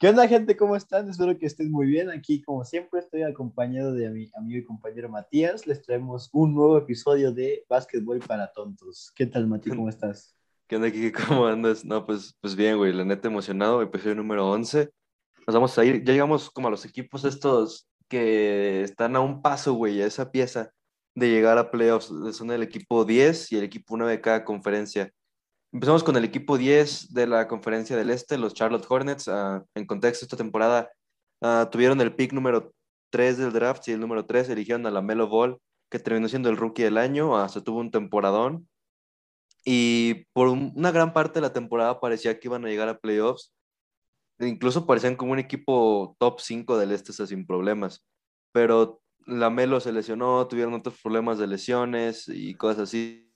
¿Qué onda, gente? ¿Cómo están? Espero que estén muy bien. Aquí, como siempre, estoy acompañado de mi amigo y compañero Matías. Les traemos un nuevo episodio de Básquetbol para Tontos. ¿Qué tal, Mati? ¿Cómo estás? ¿Qué onda, Kiki? ¿Cómo andas? No, pues, pues bien, güey. La neta emocionado. Episodio número 11. Nos vamos a ir. Ya llegamos como a los equipos estos que están a un paso, güey, a esa pieza de llegar a playoffs. Son el equipo 10 y el equipo 9 de cada conferencia. Empezamos con el equipo 10 de la conferencia del Este, los Charlotte Hornets. Ah, en contexto, esta temporada ah, tuvieron el pick número 3 del draft y el número 3 eligieron a la Melo Ball, que terminó siendo el rookie del año. Ah, se tuvo un temporadón. Y por una gran parte de la temporada parecía que iban a llegar a playoffs. Incluso parecían como un equipo top 5 del Este, sin problemas. Pero la Melo se lesionó, tuvieron otros problemas de lesiones y cosas así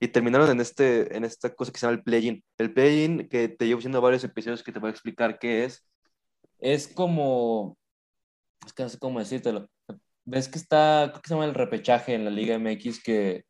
y terminaron en, este, en esta cosa que se llama el play-in. El play-in, que te llevo haciendo varios episodios que te voy a explicar qué es, es como, es que no sé cómo decírtelo. Ves que está, creo que se llama el repechaje en la Liga MX, que,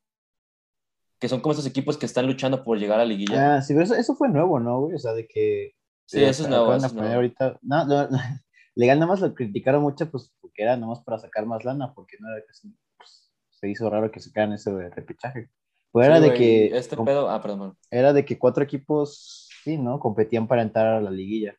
que son como esos equipos que están luchando por llegar a la liguilla. Ah, sí, pero eso, fue nuevo, ¿no, güey? O sea, de que... Sí, eso es nuevo. Eso Ahorita, no, no, legal nada más lo criticaron mucho, pues, porque era nada más para sacar más lana, porque no era que pues, se hizo raro que se sacaran ese repechaje. Pues era de que. Este pedo. Ah, perdón. Era de que cuatro equipos, sí, ¿no? Competían para entrar a la liguilla.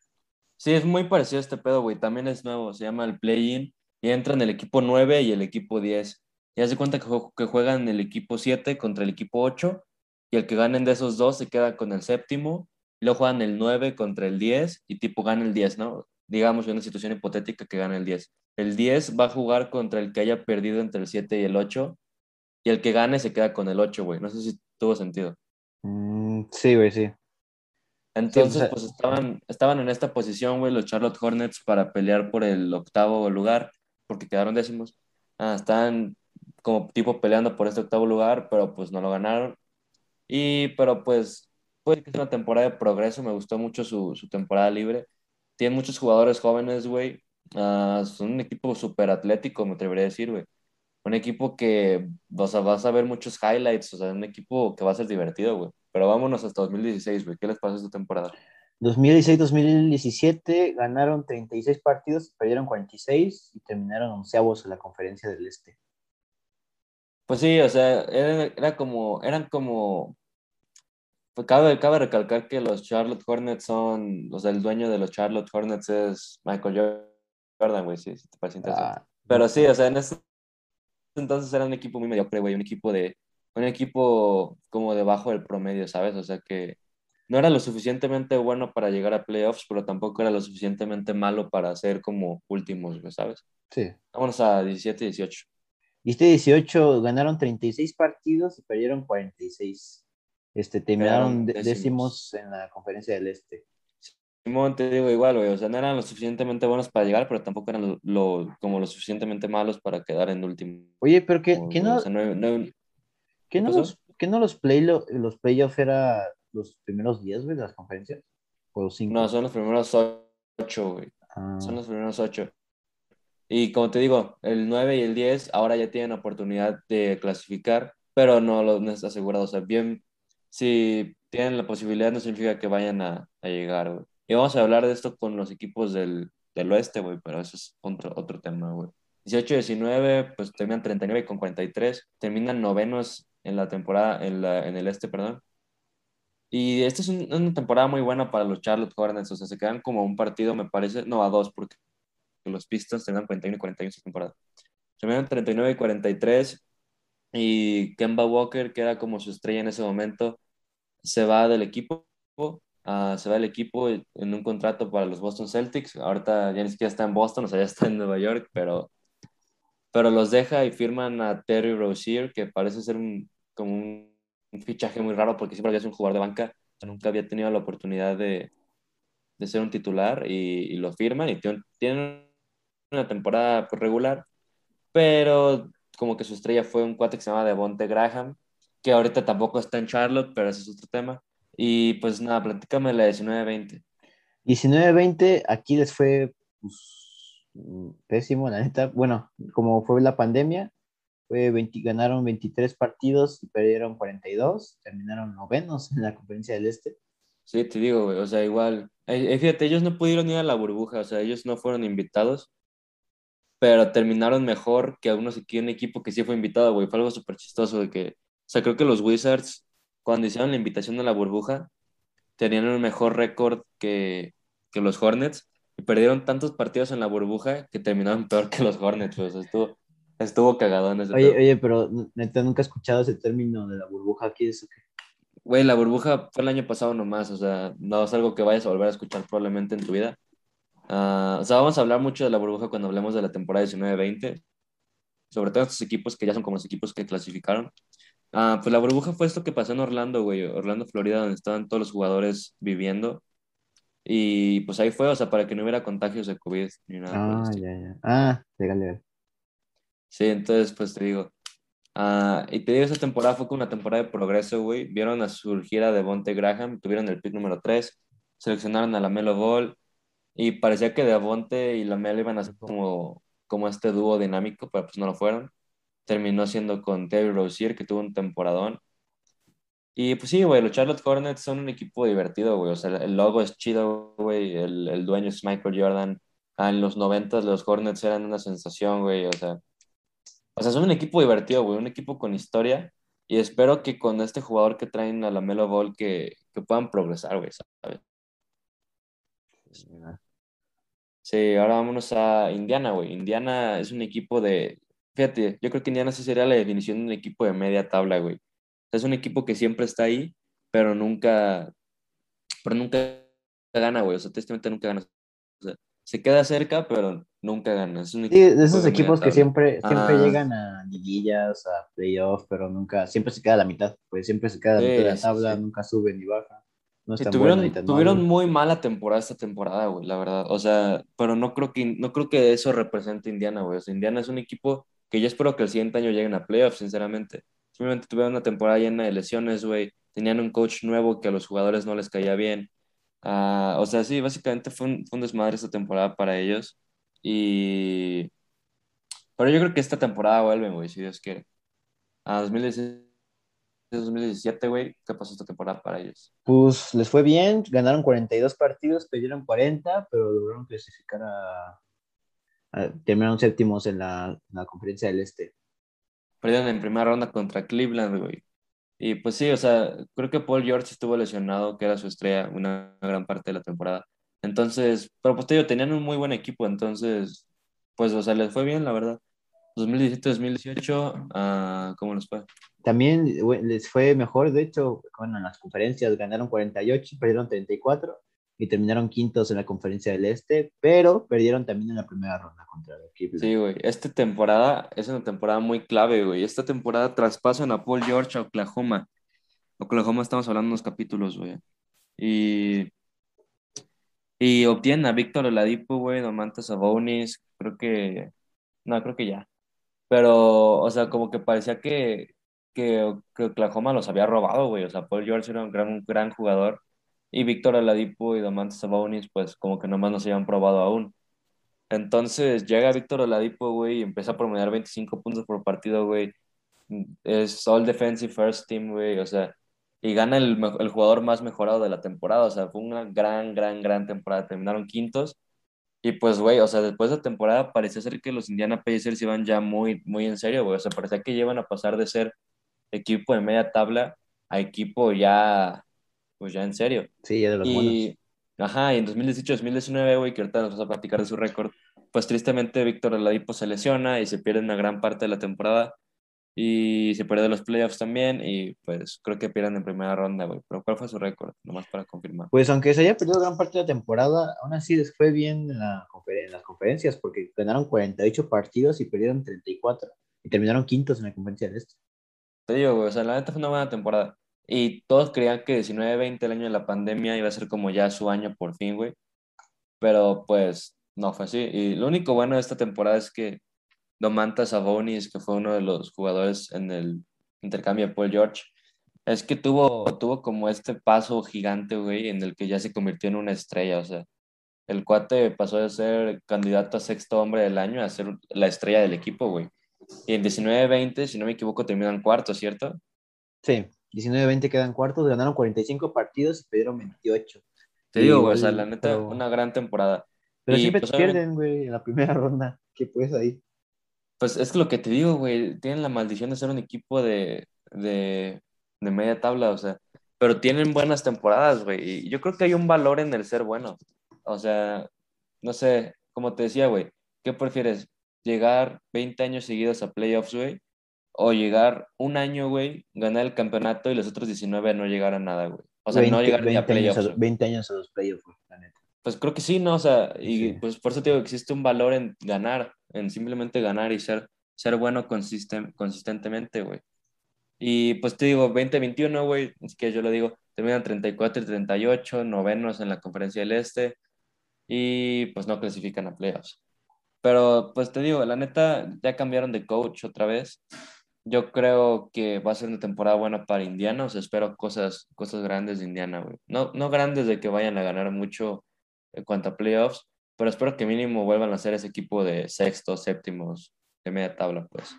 Sí, es muy parecido a este pedo, güey. También es nuevo. Se llama el play-in. Y entran el equipo 9 y el equipo 10. Y hace cuenta que, juegan el equipo 7 contra el equipo 8. Y el que ganen de esos dos se queda con el séptimo. Y luego juegan el 9 contra el 10. Y tipo gana el 10, ¿no? Digamos, en una situación hipotética que gana el 10. El 10 va a jugar contra el que haya perdido entre el 7 y el 8 y el que gane se queda con el 8, güey. No sé si tuvo sentido. Mm, sí, güey, sí. Entonces, pues estaban, estaban en esta posición, güey, los Charlotte Hornets para pelear por el octavo lugar, porque quedaron décimos. Ah, estaban como tipo peleando por este octavo lugar, pero pues no lo ganaron. Y, pero pues, puede que sea una temporada de progreso, me gustó mucho su, su temporada libre. Tienen muchos jugadores jóvenes, güey. Ah, son un equipo súper atlético, me atrevería a decir, güey un equipo que, o sea, vas a ver muchos highlights, o sea, un equipo que va a ser divertido, güey. Pero vámonos hasta 2016, güey. ¿Qué les pasa esta temporada? 2016-2017 ganaron 36 partidos, perdieron 46 y terminaron onceavos en la conferencia del Este. Pues sí, o sea, era, como, eran como, pues cabe, cabe recalcar que los Charlotte Hornets son, o sea, el dueño de los Charlotte Hornets es Michael Jordan, güey, sí, si te parece interesante. Ah, Pero sí, o sea, en este entonces era un equipo muy mediocre, güey, un equipo de, un equipo como debajo del promedio, ¿sabes? O sea que no era lo suficientemente bueno para llegar a playoffs, pero tampoco era lo suficientemente malo para ser como últimos, ¿sabes? Sí. Vámonos a 17 y 18. Y este 18 ganaron 36 partidos y perdieron 46. Este, terminaron décimos en la conferencia del Este. Simón, te digo igual, güey, o sea, no eran lo suficientemente buenos para llegar, pero tampoco eran lo, como lo suficientemente malos para quedar en último. Oye, pero que, no, ¿qué no, los, ¿qué no los, play, los playoffs era los primeros 10, güey, de las conferencias? ¿O cinco? No, son los primeros 8, güey. Ah. Son los primeros 8. Y como te digo, el 9 y el 10 ahora ya tienen oportunidad de clasificar, pero no, lo, no está asegurado. O sea, bien, si tienen la posibilidad, no significa que vayan a, a llegar, güey. Y vamos a hablar de esto con los equipos del, del oeste, güey, pero eso es otro, otro tema, güey. 18-19, pues terminan 39 con 43, terminan novenos en la temporada, en, la, en el este, perdón. Y esta es una temporada muy buena para los Charlotte Hornets, o sea, se quedan como un partido, me parece, no, a dos, porque los Pistons terminan 41 y 41 esta temporada. Terminan 39 y 43, y Kemba Walker, que era como su estrella en ese momento, se va del equipo Ah, se va el equipo en un contrato para los Boston Celtics. Ahorita ya ni siquiera está en Boston, o sea, ya está en Nueva York, pero, pero los deja y firman a Terry Rozier, que parece ser un, como un, fichaje muy raro porque siempre había sido un jugador de banca, nunca había tenido la oportunidad de, de ser un titular y, lo firman y tienen una temporada pues, regular, pero como que su estrella fue un cuate que se llama Devonte Graham, que ahorita tampoco está en Charlotte, pero ese es otro tema. Y pues nada, platícame la 19-20. 19-20, aquí les fue pues, pésimo, la neta. Bueno, como fue la pandemia, fue ganaron 23 partidos y perdieron 42, terminaron novenos en la conferencia del Este. Sí, te digo, güey, o sea, igual, Eh, eh, fíjate, ellos no pudieron ir a la burbuja, o sea, ellos no fueron invitados, pero terminaron mejor que algunos aquí un equipo que sí fue invitado, güey. Fue algo súper chistoso de que, o sea, creo que los Wizards, cuando hicieron la invitación a la burbuja, tenían un mejor récord que, que los Hornets y perdieron tantos partidos en la burbuja que terminaron peor que los Hornets, sea, estuvo, estuvo cagado en ese Oye, oye, pero neta, nunca he escuchado ese término de la burbuja. ¿Qué es? Güey, la burbuja fue el año pasado nomás, o sea, no es algo que vayas a volver a escuchar probablemente en tu vida. Uh, o sea, vamos a hablar mucho de la burbuja cuando hablemos de la temporada 19-20, sobre todo estos equipos que ya son como los equipos que clasificaron. Uh, pues la burbuja fue esto que pasó en Orlando, güey, Orlando, Florida, donde estaban todos los jugadores viviendo. Y pues ahí fue, o sea, para que no hubiera contagios de COVID ni nada. Ah, ya, ya. Ah, legal, legal. Sí, entonces, pues te digo, Uh, y te digo, esa temporada fue como una temporada de progreso, güey. Vieron a surgir a Devonte Graham, tuvieron el pick número 3, seleccionaron a la Melo Ball y parecía que Devonte y la Melo iban a ser como, como este dúo dinámico, pero pues no lo fueron. Terminó siendo con Terry Rozier, que tuvo un temporadón. Y pues sí, güey, los Charlotte Hornets son un equipo divertido, güey. O sea, el logo es chido, güey. El, el dueño es Michael Jordan. Ah, en los 90 los Hornets eran una sensación, güey. O sea, o sea, son un equipo divertido, güey, un equipo con historia. Y espero que con este jugador que traen a la Melo Ball que, que puedan progresar, güey, ¿sabes? Sí, ahora vámonos a Indiana, güey. Indiana es un equipo de. Fíjate, yo creo que Indiana sí sería la definición de un equipo de media tabla, güey. es un equipo que siempre está ahí, pero nunca. Pero nunca gana, güey. O sea, tristemente nunca gana. O sea, se queda cerca, pero nunca gana. Es sí, de esos equipos que siempre, siempre ah. llegan a liguillas, a playoffs, pero nunca, siempre se queda a la mitad, pues siempre se queda a la mitad de la tabla, nunca sube ni baja. No tuvieron, tuvieron muy mala temporada esta temporada, güey, la verdad. O sea, pero no creo que, no creo que eso represente Indiana, güey. O sea, Indiana es un equipo que yo espero que el siguiente año lleguen a playoffs, sinceramente. Simplemente tuvieron una temporada llena de lesiones, güey. Tenían un coach nuevo que a los jugadores no les caía bien. Ah, o sea, sí, básicamente fue un, fue un, desmadre esta temporada para ellos. Y. Pero yo creo que esta temporada vuelven, güey, si Dios quiere. A 2017, güey, ¿qué pasó esta temporada para ellos? Pues les fue bien, ganaron 42 partidos, perdieron 40, pero lograron clasificar a. terminaron séptimos en la, en la conferencia del Este. Perdieron en primera ronda contra Cleveland, güey. Y pues sí, o sea, creo que Paul George estuvo lesionado, que era su estrella una gran parte de la temporada. Entonces, pero pues te digo, tenían un muy buen equipo, entonces, pues, o sea, les fue bien, la verdad. 2017-2018, ah, ¿cómo les fue? También les fue mejor, de hecho, bueno, en las conferencias ganaron 48, perdieron 34 y terminaron quintos en la conferencia del Este, pero perdieron también en la primera ronda contra el equipo. Sí, güey, esta temporada es una temporada muy clave, güey. Esta temporada traspasan a Paul George a Oklahoma. Oklahoma estamos hablando unos capítulos, güey. Y, y obtienen a Víctor Oladipo, güey, Domantas Sabonis, creo que, no, creo que ya. Pero, o sea, como que parecía que, que, que Oklahoma los había robado, güey. O sea, Paul George era un gran, un gran jugador y Víctor Oladipo y Domantas Sabonis, pues como que nomás no se habían probado aún. Entonces llega Víctor Oladipo, güey, y empieza a promediar 25 puntos por partido, güey. Es all defensive first team, güey, o sea, y gana el, el, jugador más mejorado de la temporada, o sea, fue una gran, gran, gran temporada. Terminaron quintos. Y pues, güey, o sea, después de la temporada parecía ser que los Indiana Pacers iban ya muy, muy en serio, güey. O sea, parecía que llevan a pasar de ser equipo de media tabla a equipo ya pues ya en serio. Sí, ya de los y, Ajá, y en 2018-2019, güey, que ahorita nos vamos a platicar de su récord, pues tristemente Víctor Oladipo se lesiona y se pierde una gran parte de la temporada y se pierde los playoffs también y pues creo que pierden en primera ronda, güey. Pero ¿cuál fue su récord? Nomás para confirmar. Pues aunque se haya perdido gran parte de la temporada, aún así les fue bien en, la en las conferencias porque ganaron 48 partidos y perdieron 34 y terminaron quintos en la conferencia de este. Te digo, güey, o sea, la neta fue una buena temporada. Y todos creían que 19-20, el año de la pandemia, iba a ser como ya su año por fin, güey. Pero pues no fue así. Y lo único bueno de esta temporada es que Domantas Sabonis, que fue uno de los jugadores en el intercambio de Paul George, es que tuvo, tuvo como este paso gigante, güey, en el que ya se convirtió en una estrella. O sea, el cuate pasó de ser candidato a sexto hombre del año a ser la estrella del equipo, güey. Y en 19-20, si no me equivoco, terminan cuarto, ¿cierto? Sí. 19-20 quedan cuartos, ganaron 45 partidos y perdieron 28. Te digo, güey, o sea, la neta, una gran temporada. Pero siempre pues, pierden, güey, en la primera ronda. ¿Qué puedes ahí? Pues es lo que te digo, güey, tienen la maldición de ser un equipo de, de, de media tabla, o sea, pero tienen buenas temporadas, güey. Y yo creo que hay un valor en el ser bueno. O sea, no sé, como te decía, güey, ¿qué prefieres? ¿Llegar 20 años seguidos a playoffs, güey? ¿O llegar un año, güey, ganar el campeonato y los otros 19 no llegar a nada, güey? O sea, no llegar ni a playoffs. Años 20 años a los playoffs, la neta. Pues creo que sí, ¿no? O sea, y pues por eso te digo, existe un valor en ganar, en simplemente ganar y ser, ser bueno consistentemente, güey. Y pues te digo, 2021, güey, es que yo lo digo, terminan 34 y 38, novenos en la conferencia del Este y pues no clasifican a playoffs. Pero pues te digo, la neta, ya cambiaron de coach otra vez. Yo creo que va a ser una temporada buena para Indiana, o sea, espero cosas, cosas grandes de Indiana, güey. No, no grandes de que vayan a ganar mucho en cuanto a playoffs, pero espero que mínimo vuelvan a ser ese equipo de sextos, séptimos, de media tabla, pues.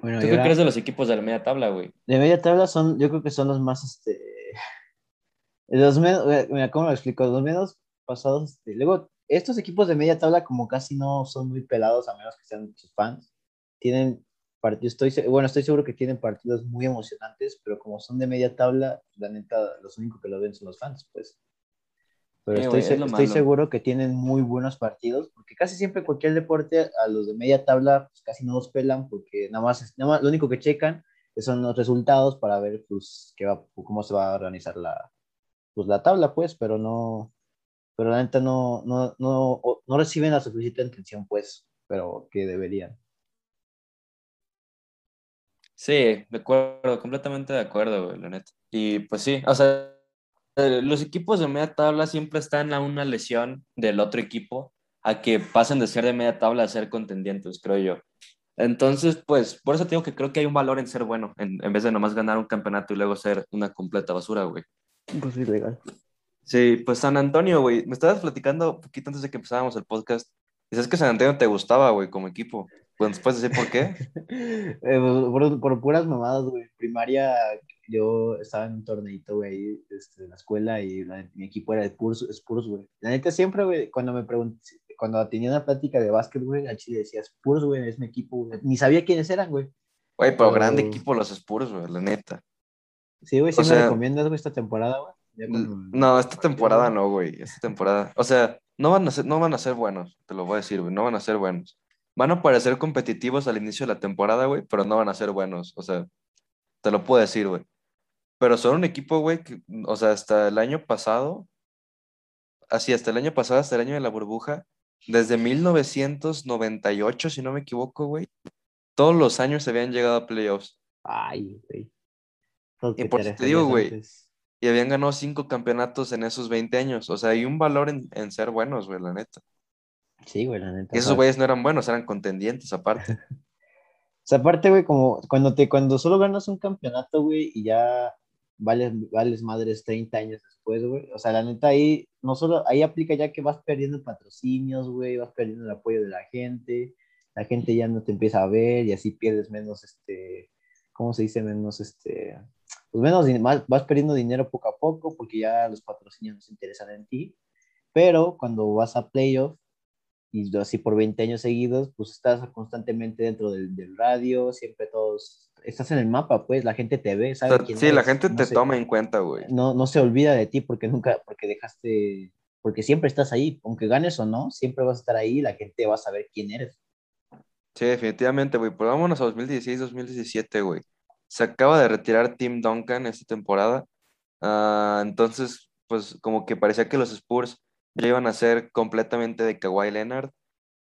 Bueno, ¿Tú qué crees de los equipos de la media tabla, güey? De media tabla son, yo creo que son los más, este, los menos, mira, ¿cómo lo explico? Los menos pasados, este, luego, estos equipos de media tabla como casi no son muy pelados, a menos que sean sus fans, tienen estoy, bueno, estoy seguro que tienen partidos muy emocionantes, pero como son de media tabla, la neta, los únicos que lo ven son los fans, pues. Pero estoy, estoy seguro que tienen muy buenos partidos, porque casi siempre cualquier deporte a los de media tabla pues, casi no los pelan, porque nada más, nada más lo único que checan son los resultados para ver pues, qué va, cómo se va a organizar la, pues, la tabla, pues, pero no, pero la neta no, no, no, no reciben la suficiente atención, pues, pero que deberían. Sí, de acuerdo, completamente de acuerdo, la neta. Y pues sí, o sea, eh, los equipos de media tabla siempre están a una lesión del otro equipo a que pasen de ser de media tabla a ser contendientes, creo yo. Entonces, pues, por eso digo que creo que hay un valor en ser bueno, en, vez de nomás ganar un campeonato y luego ser una completa basura, güey. Pues ilegal. Sí, pues San Antonio, güey. Me estabas platicando un poquito antes de que empezáramos el podcast. Dices que San Antonio te gustaba, güey, como equipo. Pues, ¿puedes decir por qué? Eh, por, por, puras mamadas, güey. Primaria, yo estaba en un torneito, güey, este, en la escuela y mi equipo era Spurs, Spurs, güey. La neta siempre, güey, cuando me pregunté, cuando tenía una plática de básquet, güey, a Chile decía Spurs, güey, es mi equipo, güey. Ni sabía quiénes eran, güey. Güey, pero, grande equipo los Spurs, güey, la neta. Sí, güey, ¿sí me recomiendas, güey, esta temporada, güey? No, esta temporada no, güey, esta temporada. O sea, no van, a ser, no van a ser buenos, te lo voy a decir, güey, no van a ser buenos. Van a parecer competitivos al inicio de la temporada, güey, pero no van a ser buenos. O sea, te lo puedo decir, güey. Pero son un equipo, güey, que, o sea, hasta el año pasado, así, hasta el año pasado, hasta el año de la burbuja, desde 1998, si no me equivoco, güey, todos los años se habían llegado a playoffs. Ay, güey. Y por eso te digo, güey, y habían ganado cinco campeonatos en esos 20 años. O sea, hay un valor en, en ser buenos, güey, la neta. Sí, güey, la neta. Y esos güeyes no eran buenos, eran contendientes aparte. o sea, aparte, güey, como cuando, te, cuando solo ganas un campeonato, güey, y ya vales, vales madres 30 años después, güey. O sea, la neta ahí, no solo, ahí aplica ya que vas perdiendo patrocinios, güey, vas perdiendo el apoyo de la gente, la gente ya no te empieza a ver y así pierdes menos, este, ¿cómo se dice? Menos, este, pues menos, vas perdiendo dinero poco a poco porque ya los patrocinios no se interesan en ti. Pero cuando vas a playoff, y así por 20 años seguidos, pues estás constantemente dentro del, del, radio, siempre todos, estás en el mapa, pues la gente te ve, ¿sabes? sí, la gente te toma en cuenta, güey. No, no se olvida de ti porque nunca, porque dejaste, porque siempre estás ahí, aunque ganes o no, siempre vas a estar ahí, la gente va a saber quién eres. Sí, definitivamente, güey, pero vámonos a 2016, 2017, güey. Se acaba de retirar Tim Duncan esta temporada, uh, entonces, pues como que parecía que los Spurs ya iban a ser completamente de Kawhi Leonard.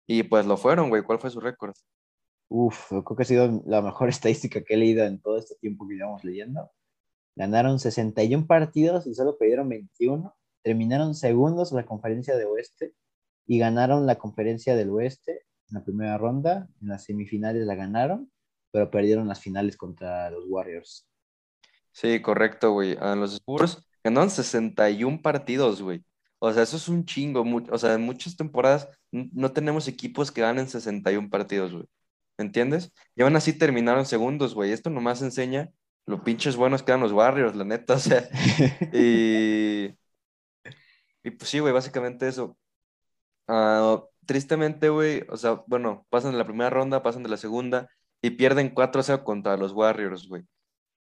Y pues lo fueron, güey. ¿Cuál fue su récord? Uf, creo que ha sido la mejor estadística que he leído en todo este tiempo que llevamos leyendo. Ganaron 61 partidos y solo perdieron 21. Terminaron segundos en la conferencia de oeste y ganaron la conferencia del oeste en la primera ronda. En las semifinales la ganaron, pero perdieron las finales contra los Warriors. Sí, correcto, güey. A los Spurs ganaron 61 partidos, güey. O sea, eso es un chingo. O sea, en muchas temporadas no tenemos equipos que ganen 61 partidos, güey. ¿Me entiendes? Y aún así terminaron segundos, güey. Esto nomás enseña lo pinches buenos que eran los Warriors, la neta. O sea, y, Y pues sí, güey, básicamente eso. Uh, tristemente, güey, o sea, bueno, pasan de la primera ronda, pasan de la segunda y pierden 4-0 contra los Warriors, güey.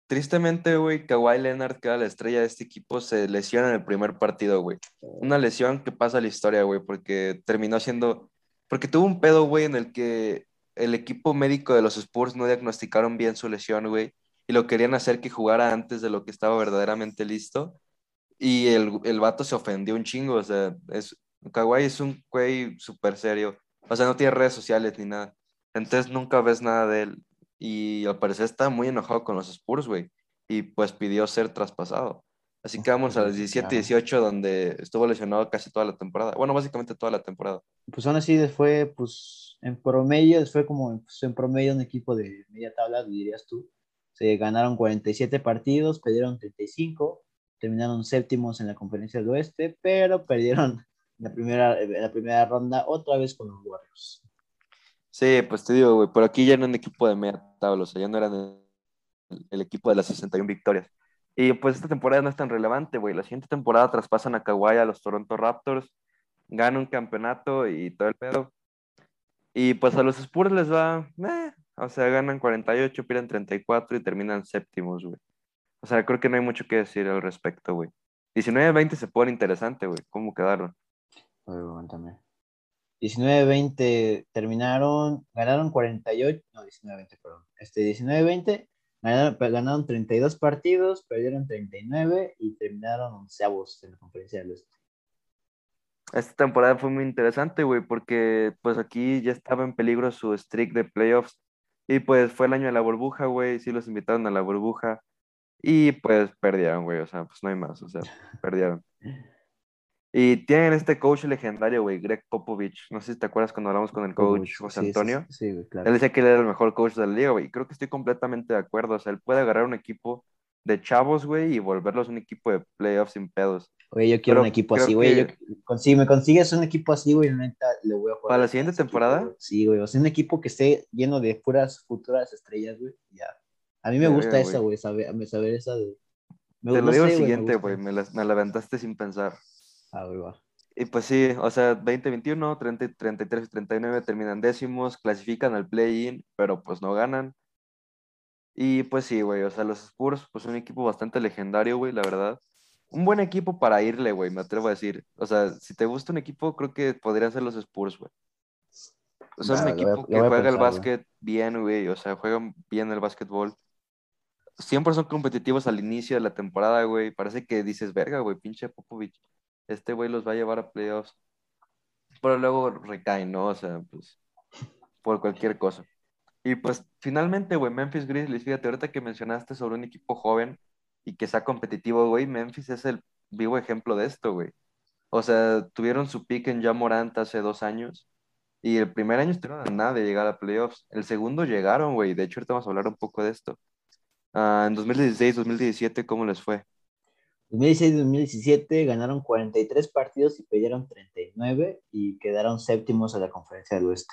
Tristemente, güey, Kawhi Leonard, que era la estrella de este equipo, se lesiona en el primer partido, güey. Una lesión que pasa a la historia, güey, porque terminó siendo... Porque tuvo un pedo, güey, en el que el equipo médico de los Spurs no diagnosticaron bien su lesión, güey, y lo querían hacer que jugara antes de lo que estaba verdaderamente listo. Y el, el vato se ofendió un chingo, o sea, es, Kawhi es un güey súper serio. O sea, no tiene redes sociales ni nada. Entonces nunca ves nada de él. Y al parecer está muy enojado con los Spurs, güey. Y pues pidió ser traspasado. Así que vamos a las 17-18, donde estuvo lesionado casi toda la temporada. Bueno, básicamente toda la temporada. Pues aún así fue, pues, en promedio, fue como pues, en promedio un equipo de media tabla, dirías tú. Se ganaron 47 partidos, perdieron 35, terminaron séptimos en la conferencia del oeste, pero perdieron la primera, la primera ronda otra vez con los Warriors. Sí, pues te digo, güey, por aquí ya no un equipo de media tabla, o sea, ya no eran el, equipo de las 61 victorias. Y pues esta temporada no es tan relevante, güey. La siguiente temporada traspasan a Kawhi a los Toronto Raptors, ganan un campeonato y todo el pedo. Y pues a los Spurs les va, eh, o sea, ganan 48, pierden 34 y terminan séptimos, güey. O sea, creo que no hay mucho que decir al respecto, güey. 19-20 se pone interesante, güey. ¿Cómo quedaron? 19-20 terminaron, ganaron 48, no, 19-20, perdón. Este, 19-20 ganaron, ganaron, 32 partidos, perdieron 39 y terminaron onceavos en la conferencia del Este. Esta temporada fue muy interesante, güey, porque pues aquí ya estaba en peligro su streak de playoffs y pues fue el año de la burbuja, güey, sí los invitaron a la burbuja y pues perdieron, güey, o sea, pues no hay más, o sea, perdieron. Y tienen este coach legendario, güey, Greg Popovich. No sé si te acuerdas cuando hablamos con el coach José Antonio. Sí, claro. Él decía que él era el mejor coach de la liga, güey. Y creo que estoy completamente de acuerdo. O sea, él puede agarrar un equipo de chavos, güey, y volverlos un equipo de playoffs sin pedos. Oye, yo quiero un equipo así, güey. Si me consigues un equipo así, güey, neta, le voy a jugar. ¿Para la siguiente temporada? sí, güey. O sea, un equipo que esté lleno de puras futuras estrellas, güey. Ya. A mí me gusta esa, güey, saber, saber esa de. Te lo digo el siguiente, güey. Me, me, la levantaste sin pensar. Ah, güey, va. Y pues sí, o sea, 2021, 30, 33 y 39 terminan décimos, clasifican al play-in, pero pues no ganan. Y pues sí, güey, o sea, los Spurs, pues un equipo bastante legendario, güey, la verdad. Un buen equipo para irle, güey, me atrevo a decir. O sea, si te gusta un equipo, creo que podrían ser los Spurs, güey. O sea, es un equipo que juega el básquet bien, güey, o sea, juegan bien el básquetbol. Siempre son competitivos al inicio de la temporada, güey. Parece que dices, verga, güey, pinche Popovich este güey los va a llevar a playoffs. Pero luego recaen, ¿no? O sea, pues, por cualquier cosa. Y pues finalmente, güey, Memphis Grizzlies, fíjate, ahorita que mencionaste sobre un equipo joven y que sea competitivo, güey, Memphis es el vivo ejemplo de esto, güey. O sea, tuvieron su pick en Jamorant hace dos años y el primer año estuvieron a nada de llegar a playoffs. El segundo llegaron, güey. De hecho, ahorita vamos a hablar un poco de esto. Ah, en 2016, 2017, ¿cómo les fue? 2016-2017 ganaron 43 partidos y perdieron 39 y quedaron séptimos a la conferencia del oeste.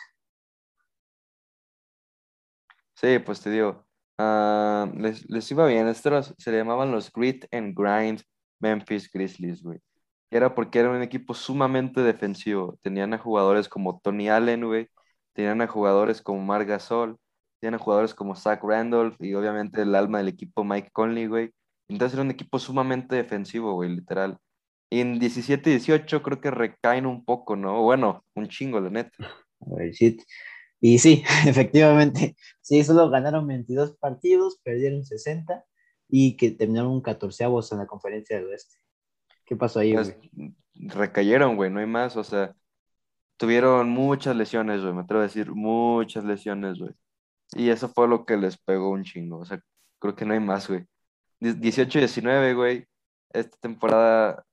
Sí, pues te digo, ah, les, iba bien. Estos se llamaban los Grit and Grind Memphis Grizzlies, güey. Era porque era un equipo sumamente defensivo. Tenían a jugadores como Tony Allen, güey. Tenían a jugadores como Marc Gasol. Tenían a jugadores como Zach Randolph y obviamente el alma del equipo Mike Conley, güey. Entonces era un equipo sumamente defensivo, güey, literal. Y en 17-18 creo que recaen un poco, ¿no? Bueno, un chingo, la neta. Y sí, efectivamente, sí, solo ganaron 22 partidos, perdieron 60 y que terminaron un 14 en la conferencia del oeste. ¿Qué pasó ahí, pues, güey? Recayeron, güey, no hay más, o sea, tuvieron muchas lesiones, güey, me atrevo a decir, muchas lesiones, güey. Y eso fue lo que les pegó un chingo, o sea, creo que no hay más, güey. 18-19, güey. Esta temporada,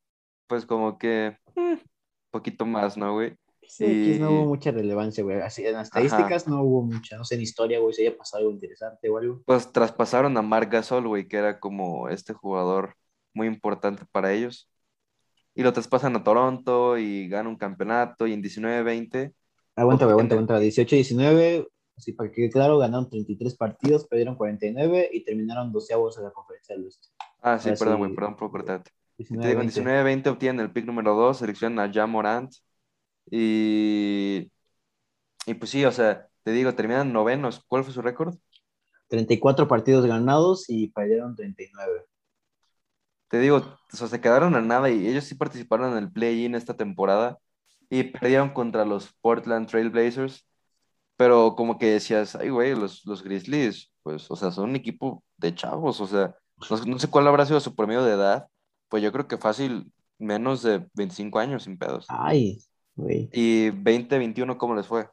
pues como que un mm, poquito más, ¿no, güey? Sí, no hubo mucha relevancia, güey. Así, en estadísticas no hubo mucha, no sé, en historia, güey, si haya pasado algo interesante o algo. Pues traspasaron a Marc Gasol, güey, que era como este jugador muy importante para ellos. Y lo traspasan a Toronto y gana un campeonato y en 19-20. Aguanta, güey, aguanta, aguanta. 18-19 Así para que claro, ganaron 33 partidos, perdieron 49 y terminaron doceavos en la conferencia del oeste. Ah, sí, perdón, güey, perdón por cortarte. 19-20 obtienen el pick número 2, seleccionan a Jan Morant. Y, y pues sí, o sea, te digo, terminan novenos. ¿Cuál fue su récord? 34 partidos ganados y perdieron 39. Te digo, o sea, se quedaron a nada y ellos sí participaron en el play-in esta temporada y perdieron contra los Portland Trail Blazers. Pero como que decías, ay, güey, los, los Grizzlies, pues, o sea, son un equipo de chavos, o sea, no, sé cuál habrá sido su promedio de edad, pues yo creo que fácil menos de 25 años sin pedos. Ay, güey. ¿Y 2021 cómo les fue?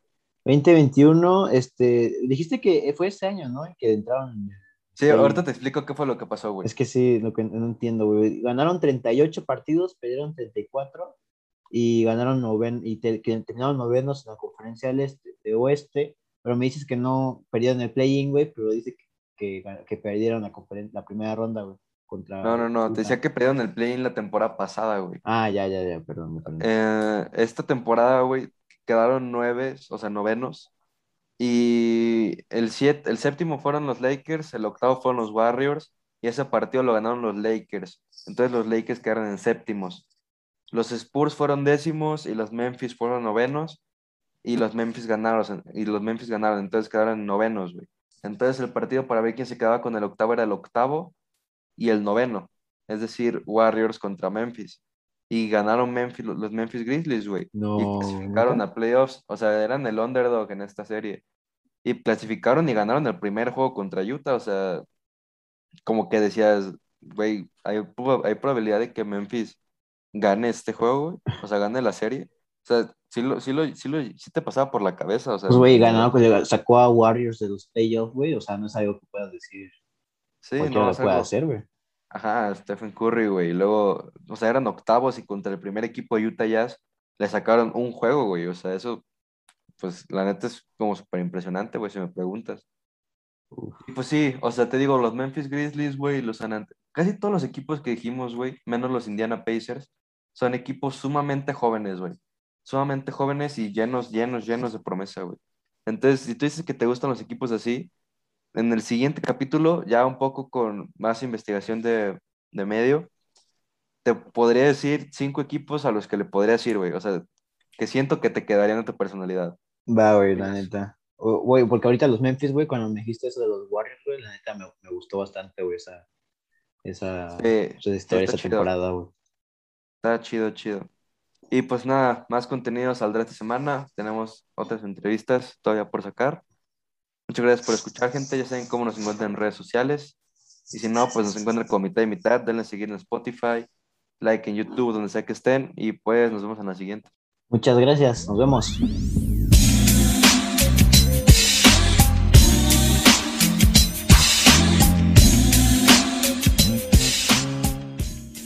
2021, este, dijiste que fue ese año, ¿no? Que entraron. Sí, ahorita te explico qué fue lo que pasó, güey. Es que sí, lo que no entiendo, güey. Ganaron 38 partidos, perdieron 34 y ganaron noven y terminaron novenos en la conferencia del este, de oeste, pero me dices que no perdieron el play-in, güey, pero dice que, que, perdieron la, la primera ronda, güey. Contra no, no, no, te decía que perdieron el play-in la temporada pasada, güey. Ah, ya, ya, ya, perdón. Eh, esta temporada, güey, quedaron nueve, o sea, novenos. Y el, siete, el séptimo fueron los Lakers, el octavo fueron los Warriors, y ese partido lo ganaron los Lakers. Entonces los Lakers quedaron en séptimos. Los Spurs fueron décimos y los Memphis fueron novenos. Y los Memphis ganaron, y los Memphis ganaron, entonces quedaron novenos, güey. Entonces el partido para ver quién se quedaba con el octavo era el octavo y el noveno. Es decir, Warriors contra Memphis y ganaron Memphis, los Memphis Grizzlies, güey. No, y clasificaron a playoffs, o sea, eran el underdog en esta serie. Y clasificaron y ganaron el primer juego contra Utah, o sea, como que decías, güey, hay, hay probabilidad de que Memphis gane este juego, o sea, gane la serie. O sea, sí, lo, sí, lo, sí, lo, sí te pasaba por la cabeza, o sea. Pues, güey, ganó, pues, sacó a Warriors de los playoffs, güey, o sea, no es algo que puedas decir. Sí, no lo puede hacer, güey. Ajá, Stephen Curry, güey. Y luego, o sea, eran octavos y contra el primer equipo de Utah Jazz le sacaron un juego, güey. O sea, eso, pues la neta es como súper impresionante, güey, si me preguntas. Y pues sí, o sea, te digo, los Memphis Grizzlies, güey, los San casi todos los equipos que dijimos, güey, menos los Indiana Pacers, son equipos sumamente jóvenes, güey. Sumamente jóvenes y llenos, llenos, llenos de promesa, güey. Entonces, si tú dices que te gustan los equipos así, en el siguiente capítulo, ya un poco con más investigación de, medio, te podría decir cinco equipos a los que le podría decir, güey. O sea, que siento que te quedarían en tu personalidad. Va, güey, la neta. Güey, porque ahorita los Memphis, güey, cuando me dijiste eso de los Warriors, güey, la neta me, gustó bastante, güey, esa, esa, historia, esa temporada, güey. Está chido, chido. Y pues nada, más contenido saldrá esta semana. Tenemos otras entrevistas todavía por sacar. Muchas gracias por escuchar, gente. Ya saben cómo nos encuentran en redes sociales. Y si no, pues nos encuentran como mitad y mitad. Denle a seguir en Spotify, like en YouTube, donde sea que estén. Y pues nos vemos en la siguiente. Muchas gracias. Nos vemos.